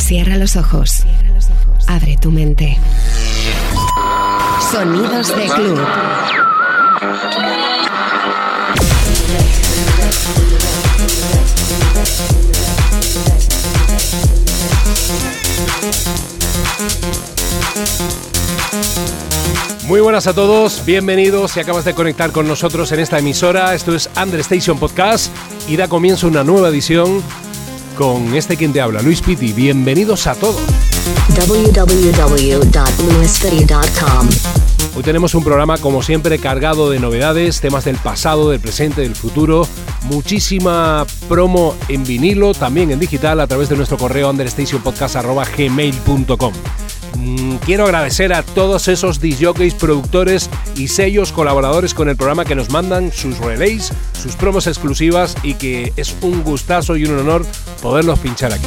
Cierra los ojos. Abre tu mente. Sonidos de club. Muy buenas a todos, bienvenidos si acabas de conectar con nosotros en esta emisora. Esto es Understation Podcast y da comienzo una nueva edición con este quien te habla, Luis Piti. Bienvenidos a todos. www.luispity.com. Hoy tenemos un programa como siempre cargado de novedades, temas del pasado, del presente, del futuro, muchísima promo en vinilo, también en digital a través de nuestro correo understationpodcast.gmail.com. Mm, Quiero agradecer a todos esos DJs, productores y sellos colaboradores con el programa que nos mandan sus relays, sus promos exclusivas y que es un gustazo y un honor poderlos pinchar aquí.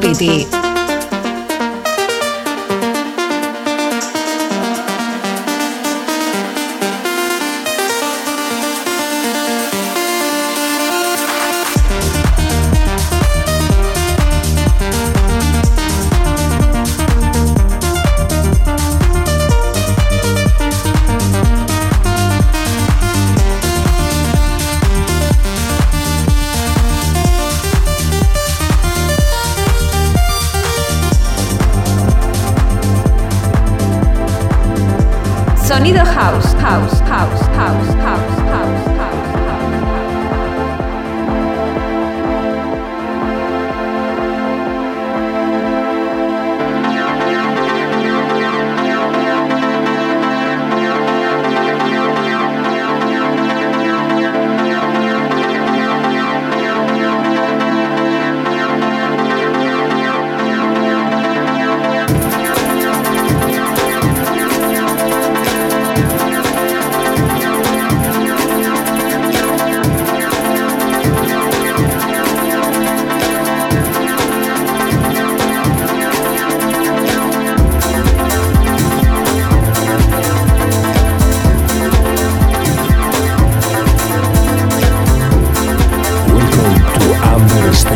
De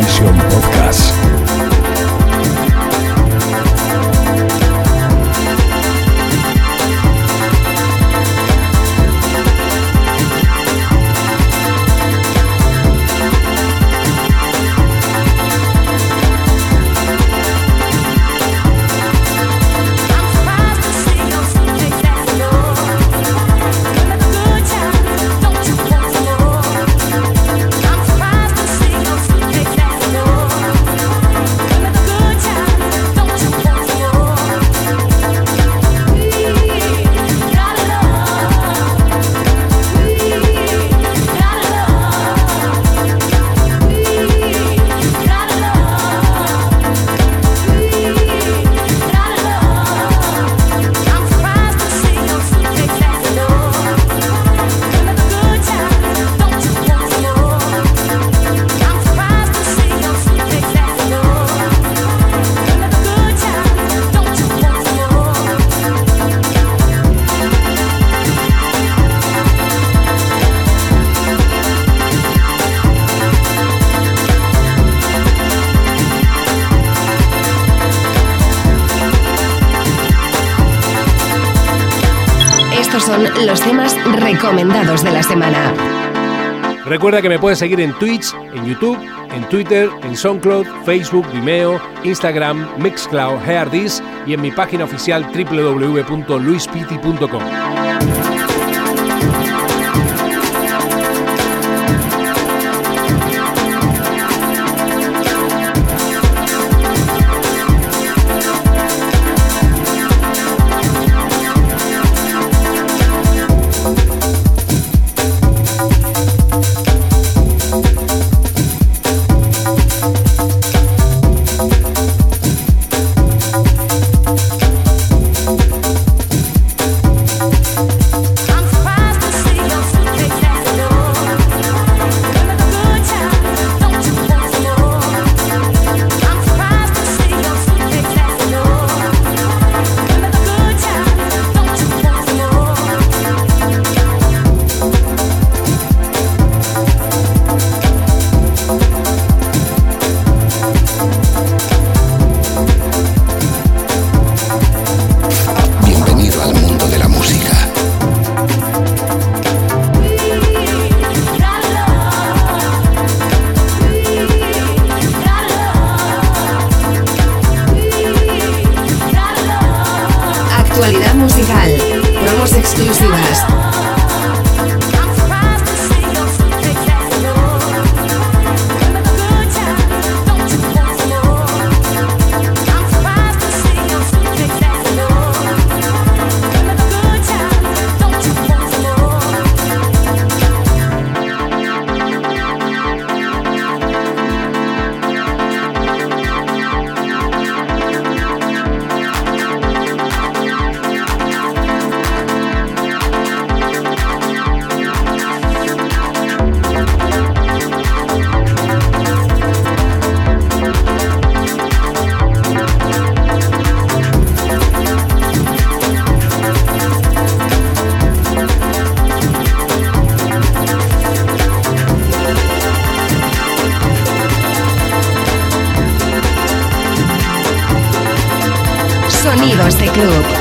canción. Recuerda que me puedes seguir en Twitch, en YouTube, en Twitter, en SoundCloud, Facebook, Vimeo, Instagram, Mixcloud, Heardis y en mi página oficial www.luispiti.com. en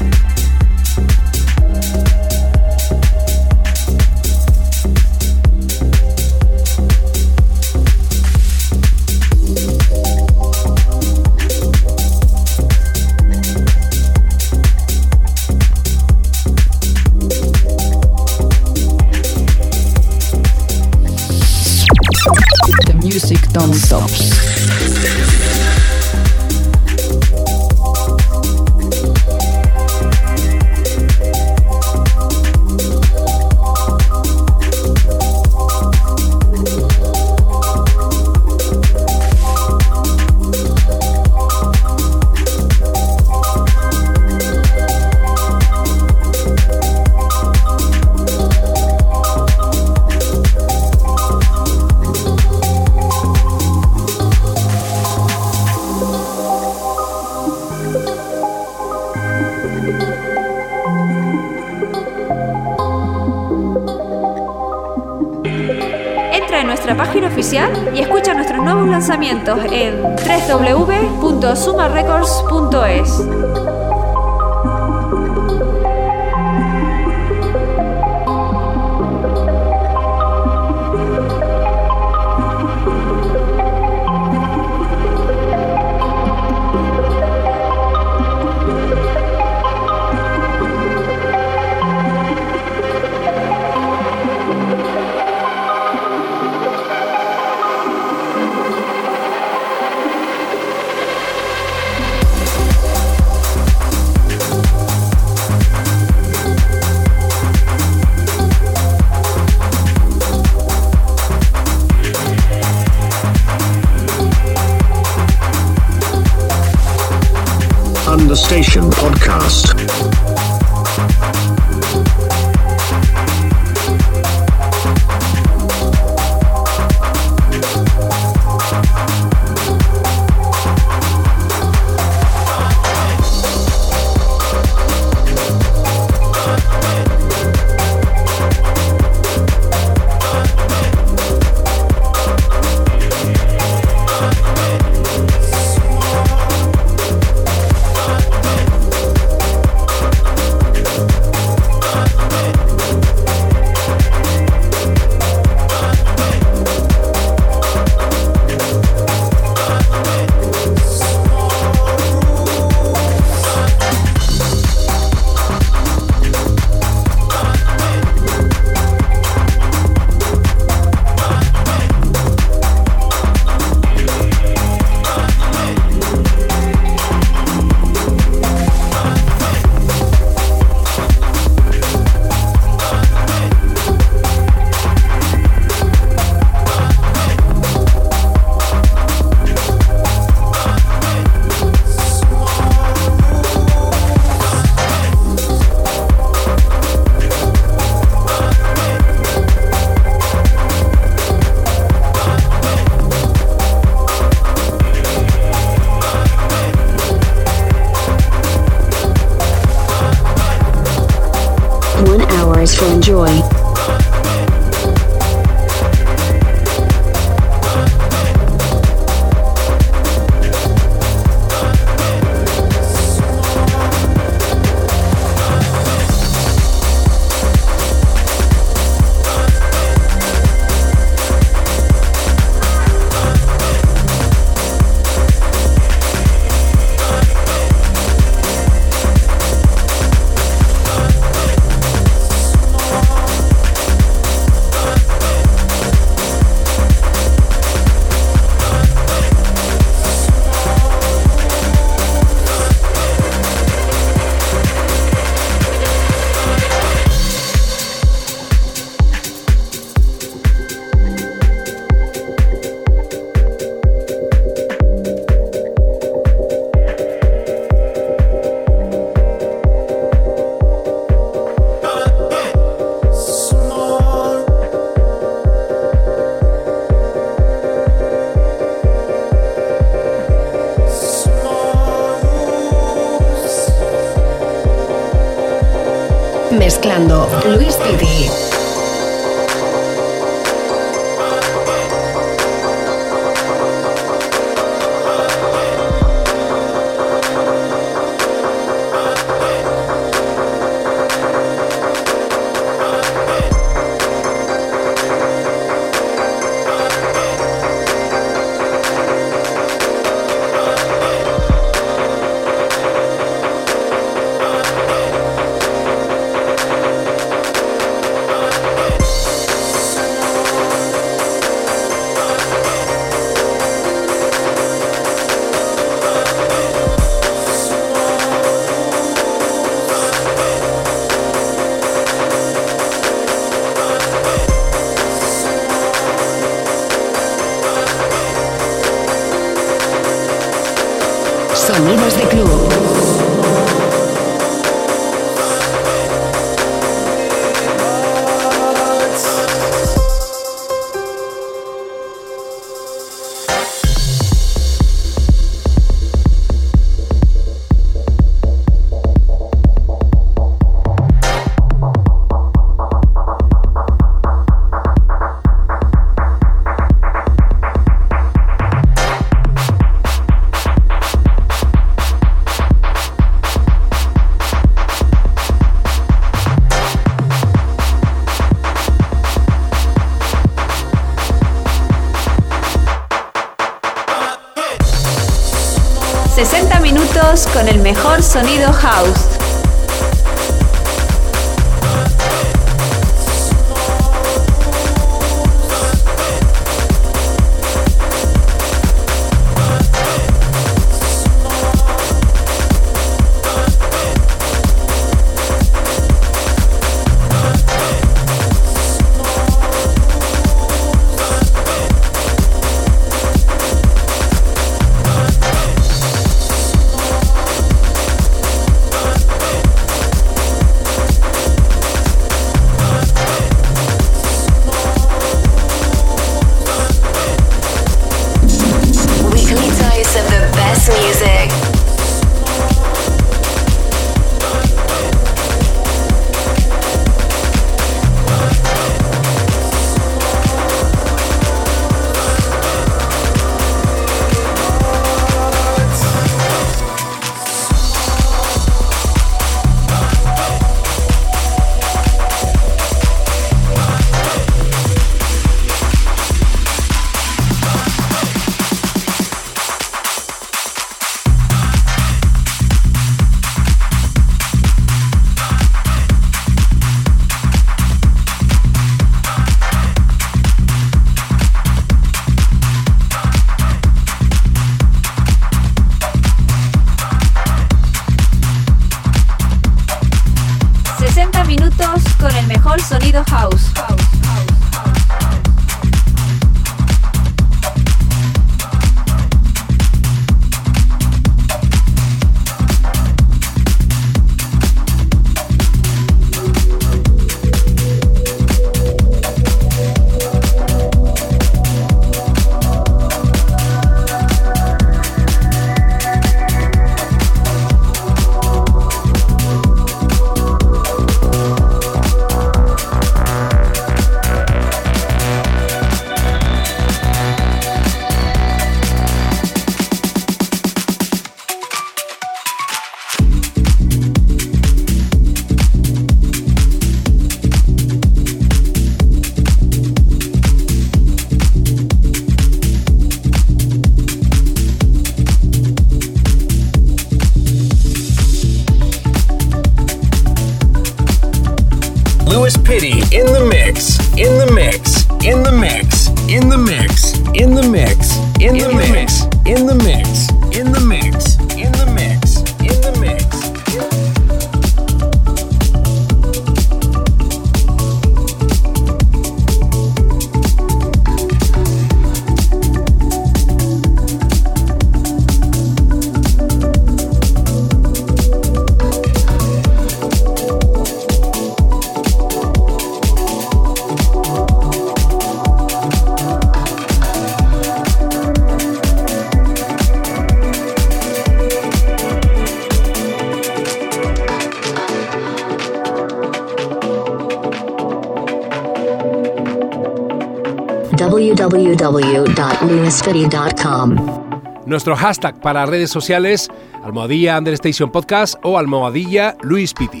Nuestro hashtag para redes sociales, almohadilla Understation Podcast o almohadilla luispiti.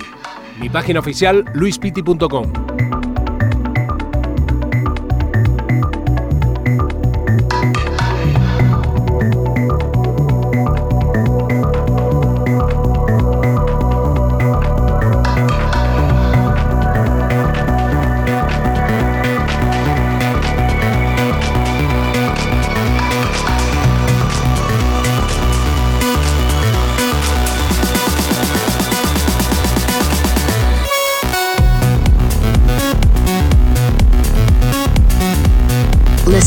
Mi página oficial luispiti.com.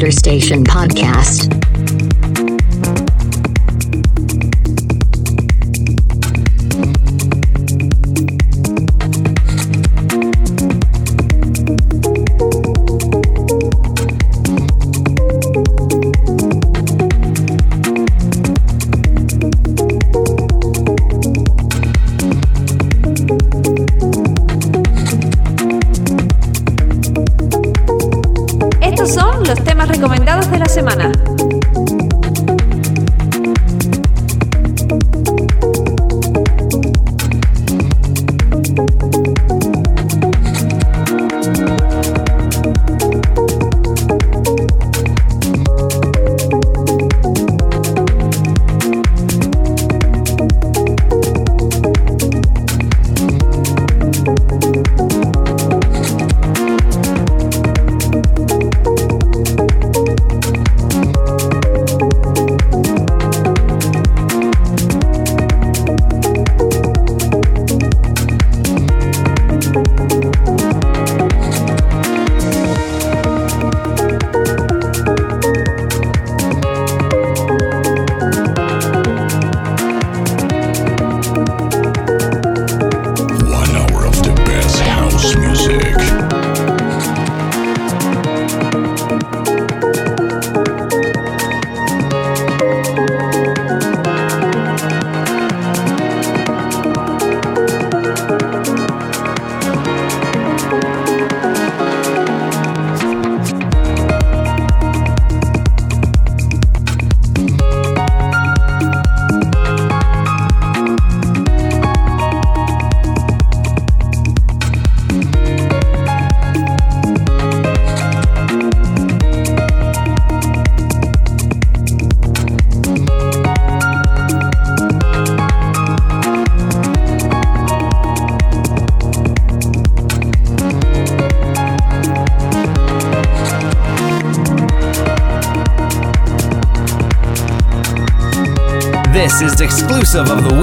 Understation Podcast. Exclusive of the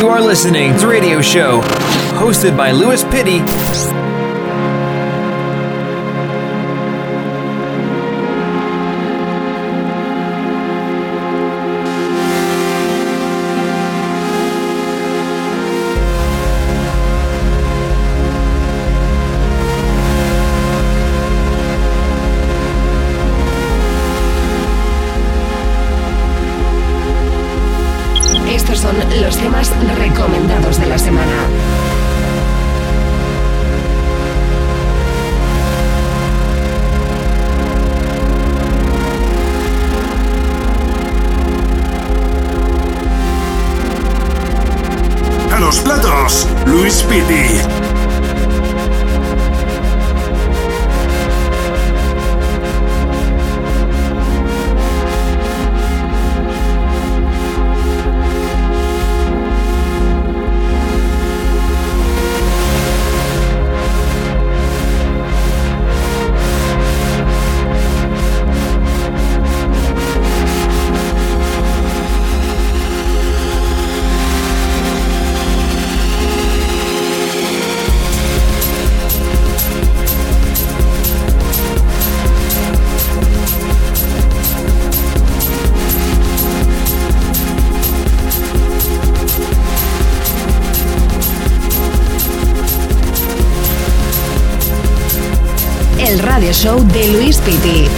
You are listening to Radio Show, hosted by Louis Pitty show de Luis Piti.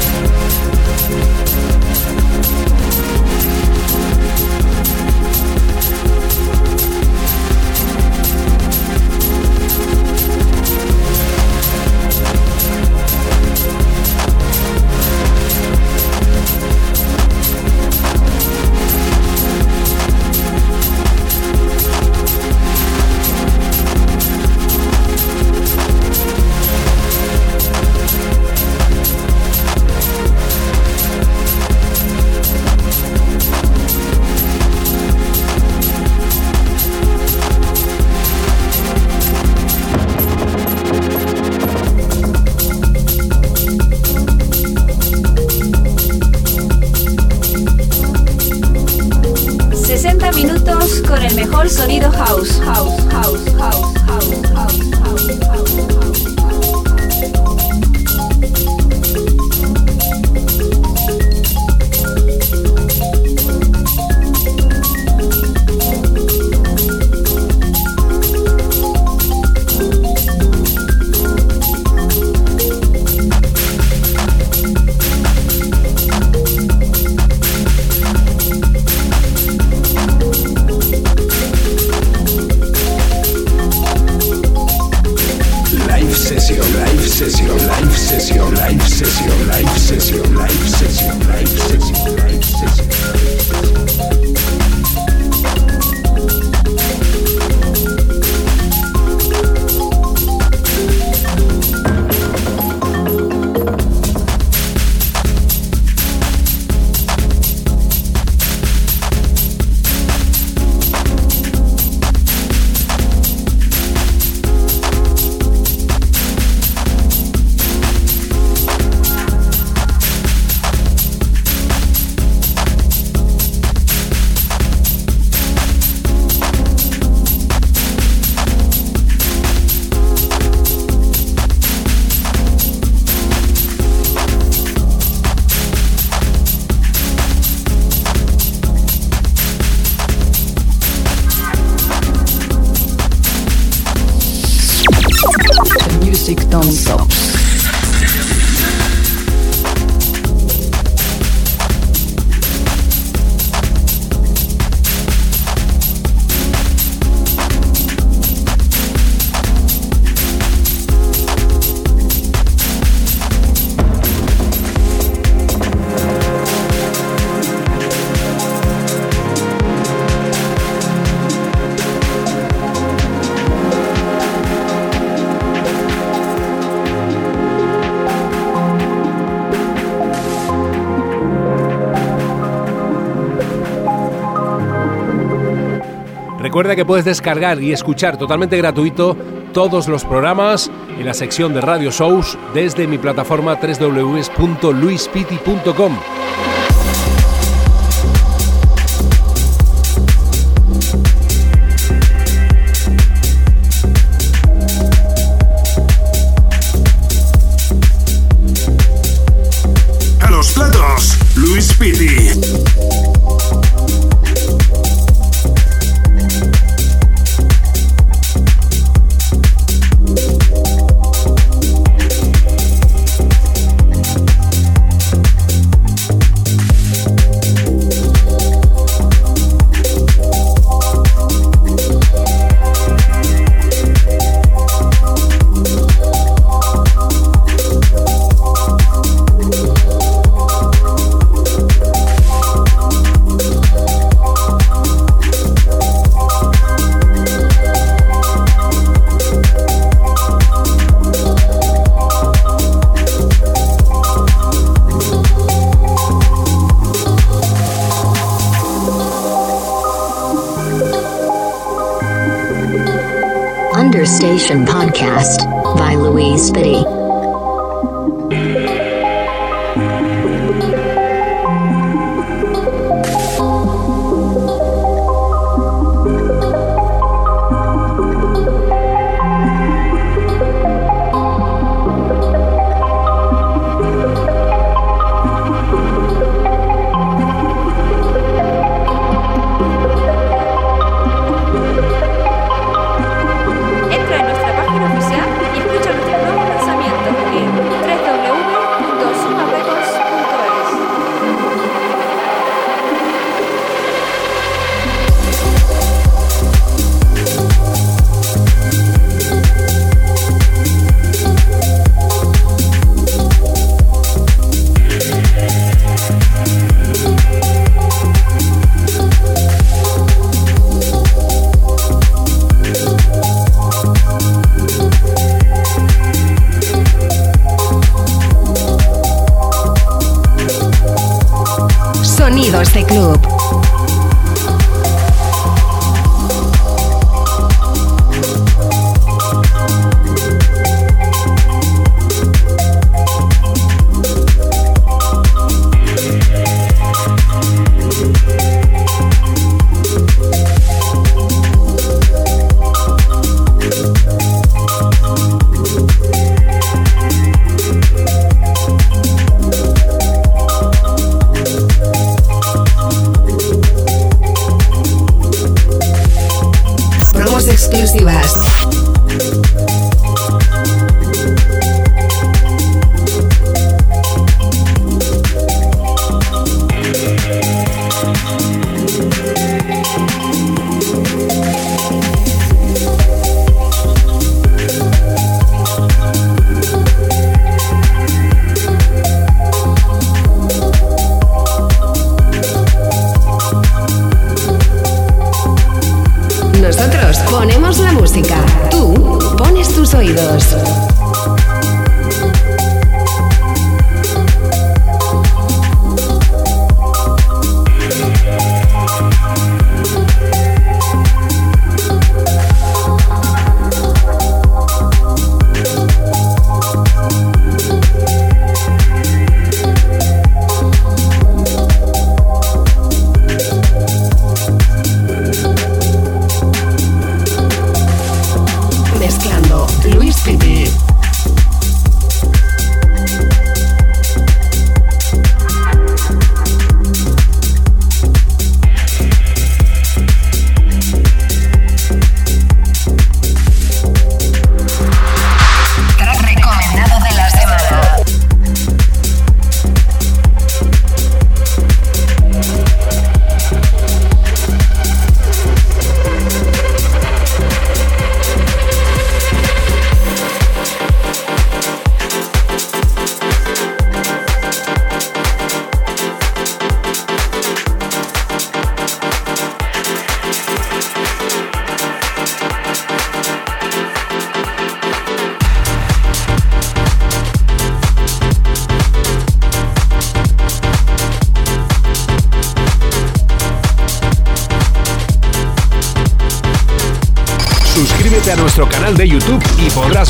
Recuerda que puedes descargar y escuchar totalmente gratuito todos los programas en la sección de Radio Shows desde mi plataforma www.luispiti.com.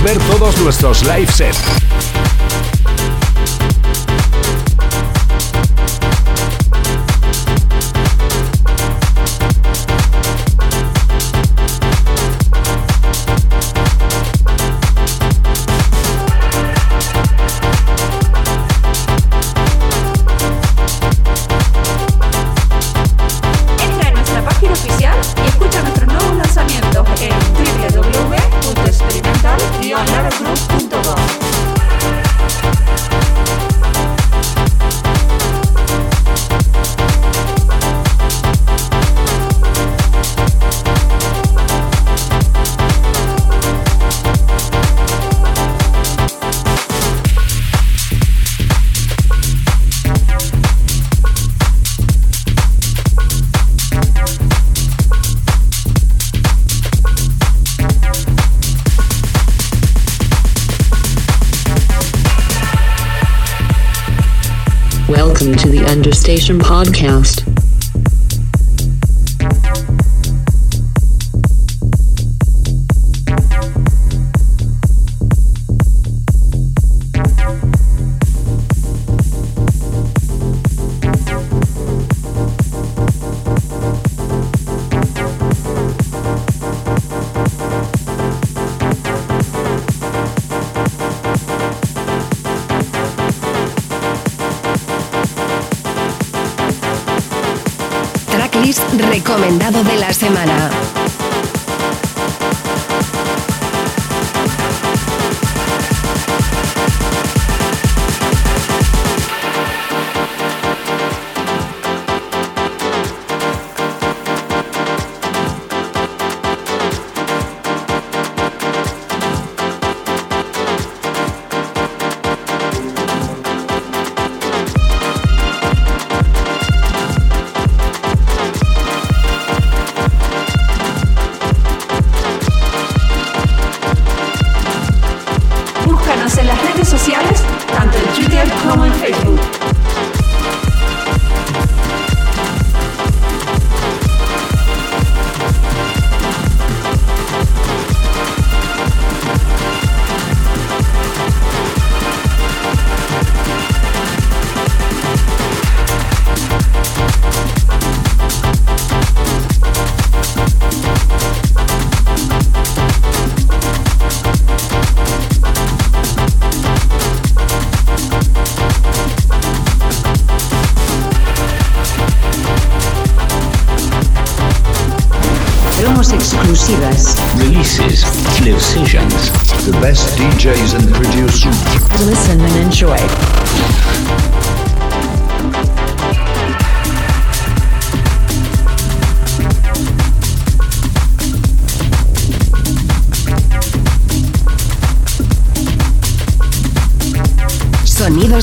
ver todos nuestros live sets. Understation podcast. Recomendado de la semana.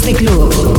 De club.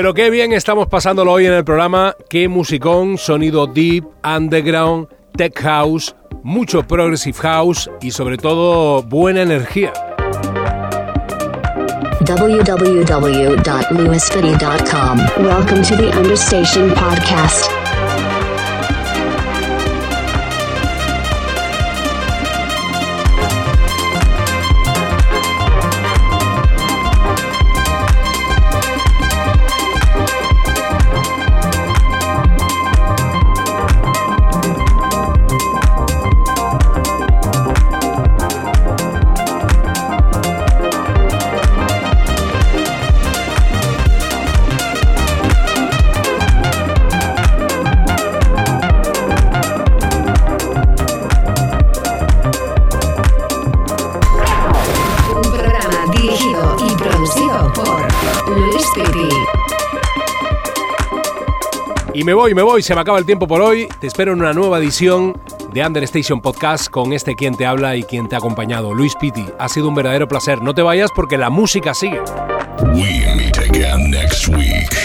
Pero qué bien estamos pasándolo hoy en el programa. Qué musicón, sonido deep, underground, tech house, mucho progressive house y sobre todo buena energía. www.lewisfitty.com. Welcome to the Understation Podcast. Me voy, me voy, se me acaba el tiempo por hoy. Te espero en una nueva edición de Understation Podcast con este quien te habla y quien te ha acompañado, Luis Pitti. Ha sido un verdadero placer. No te vayas porque la música sigue. We meet again next week.